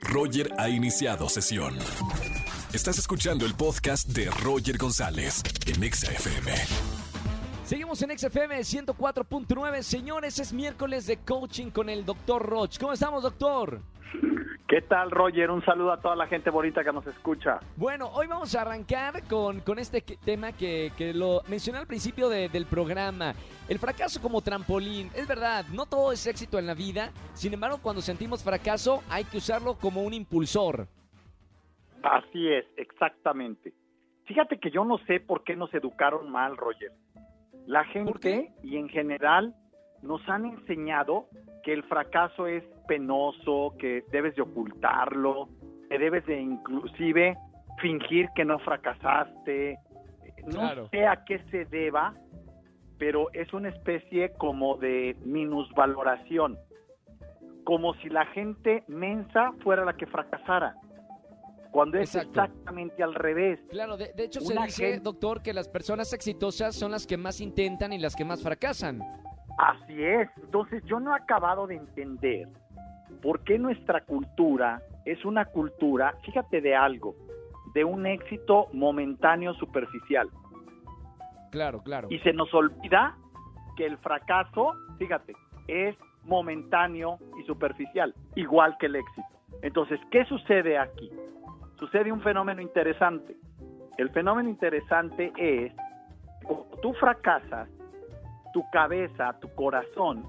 Roger ha iniciado sesión. Estás escuchando el podcast de Roger González en Exa FM. Seguimos en XFM 104.9. Señores, es miércoles de coaching con el doctor Roch. ¿Cómo estamos, doctor? ¿Qué tal, Roger? Un saludo a toda la gente bonita que nos escucha. Bueno, hoy vamos a arrancar con, con este tema que, que lo mencioné al principio de- del programa. El fracaso como trampolín. Es verdad, no todo es éxito en la vida. Sin embargo, cuando sentimos fracaso, hay que usarlo como un impulsor. Así es, exactamente. Fíjate que yo no sé por qué nos educaron mal, Roger. La gente y en general nos han enseñado que el fracaso es penoso, que debes de ocultarlo, que debes de inclusive fingir que no fracasaste. No Claro. sé a qué se deba, pero es una especie como de minusvaloración, como si la gente mensa fuera la que fracasara, cuando es Exacto. exactamente al revés. Claro, de, de hecho se dice, doctor, que las personas exitosas son las que más intentan y las que más fracasan. Así es. Entonces yo no he acabado de entender por qué nuestra cultura es una cultura, fíjate de algo, de un éxito momentáneo superficial. Claro, claro. Y se nos olvida que el fracaso, fíjate, es momentáneo y superficial, igual que el éxito. Entonces, ¿qué sucede aquí? Sucede un fenómeno interesante. El fenómeno interesante es, cuando tú fracasas, tu cabeza, tu corazón,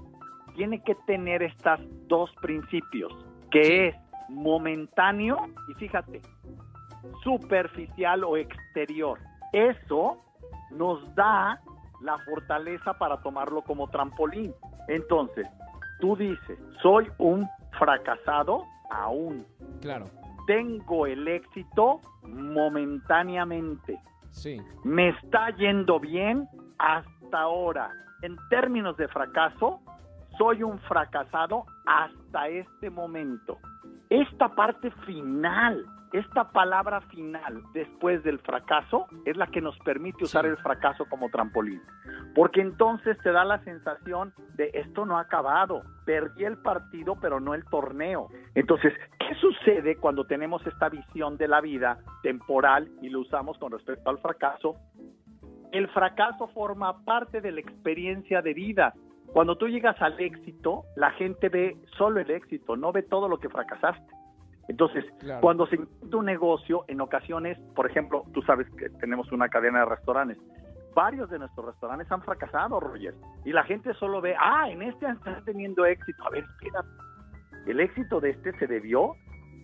tiene que tener estos dos principios, que Sí. es momentáneo y fíjate, superficial o exterior. Eso nos da la fortaleza para tomarlo como trampolín. Entonces, tú dices, soy un fracasado aún. Claro, Tengo el éxito momentáneamente. sí. Me está yendo bien hasta ahora. En términos de fracaso, soy un fracasado hasta este momento. Esta parte final, esta palabra final después del fracaso es la que nos permite usar Sí. el fracaso como trampolín. Porque entonces te da la sensación de esto no ha acabado, perdí el partido pero no el torneo. Entonces, ¿qué sucede cuando tenemos esta visión de la vida temporal y lo usamos con respecto al fracaso? El fracaso forma parte de la experiencia de vida. Cuando tú llegas al éxito, la gente ve solo el éxito, no ve todo lo que fracasaste. Entonces, Claro. cuando se intenta un negocio, en ocasiones, por ejemplo, tú sabes que tenemos una cadena de restaurantes. Varios de nuestros restaurantes han fracasado, Roger. Y la gente solo ve, ah, en este están teniendo éxito. A ver, espérate. El éxito de este se debió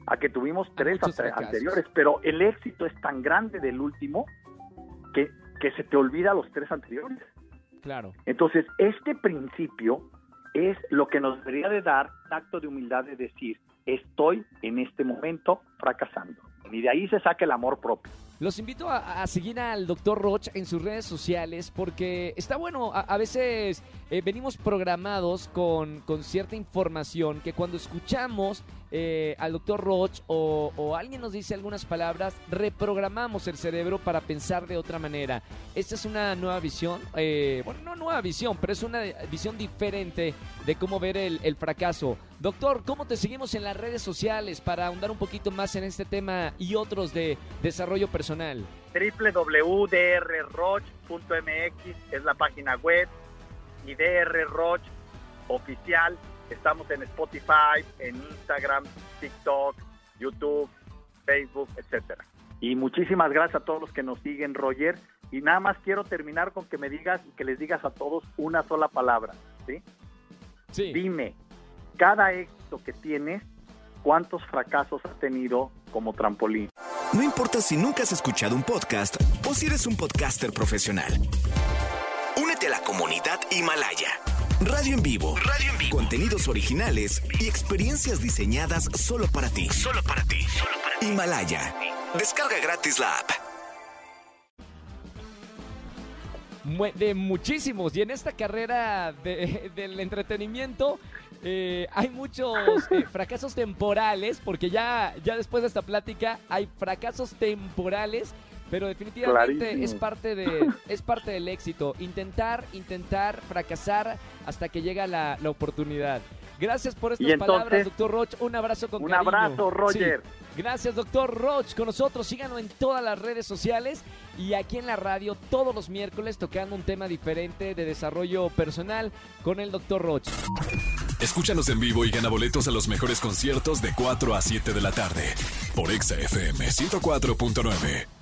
a que tuvimos tres anteriores, pero el éxito es tan grande del último que, que se te olvida los tres anteriores. Claro. Entonces, este principio es lo que nos debería de dar un acto de humildad de decir, estoy en este momento fracasando. Y de ahí se saca el amor propio. Los invito a, a seguir al doctor Roch en sus redes sociales porque está bueno, a, a veces eh, venimos programados con, con cierta información que cuando escuchamos eh, al doctor Roch o, alguien nos dice algunas palabras, reprogramamos el cerebro para pensar de otra manera. Esta es una nueva visión, eh, bueno, no nueva visión, pero es una visión diferente de cómo ver el, fracaso. Doctor, ¿cómo te seguimos en las redes sociales para ahondar un poquito más en este tema y otros de desarrollo personal? www.drroch.mx es la página web y DR Roch oficial. Estamos en Spotify, en Instagram, TikTok, YouTube, Facebook, etcétera. Y muchísimas gracias a todos los que nos siguen, Roger. Y nada más quiero terminar con que me digas y que les digas a todos una sola palabra, ¿sí? Sí. Dime, cada éxito que tienes, ¿cuántos fracasos has tenido como trampolín? No importa si nunca has escuchado un podcast o si eres un podcaster profesional. Únete a la comunidad Himalaya. Radio en vivo. Radio en vivo. Contenidos originales y experiencias diseñadas solo para ti. Solo para ti. Himalaya. Descarga gratis la app. De muchísimos. Y en esta carrera de- del entretenimiento eh, hay muchos eh, fracasos temporales, porque ya, ya después de esta plática hay fracasos temporales, pero definitivamente Clarísimo. es parte, de, es parte del éxito. Intentar, intentar, fracasar hasta que llega la, la oportunidad. Gracias por estas entonces- palabras, doctor Roch. Un abrazo con Un cariño. abrazo, Roger. Sí. Gracias, doctor Roch, con nosotros. Síganos en todas las redes sociales y aquí en la radio todos los miércoles tocando un tema diferente de desarrollo personal con el doctor Roch. Escúchanos en vivo y gana boletos a los mejores conciertos de 4 a 7 de la tarde por Exa FM 104.9.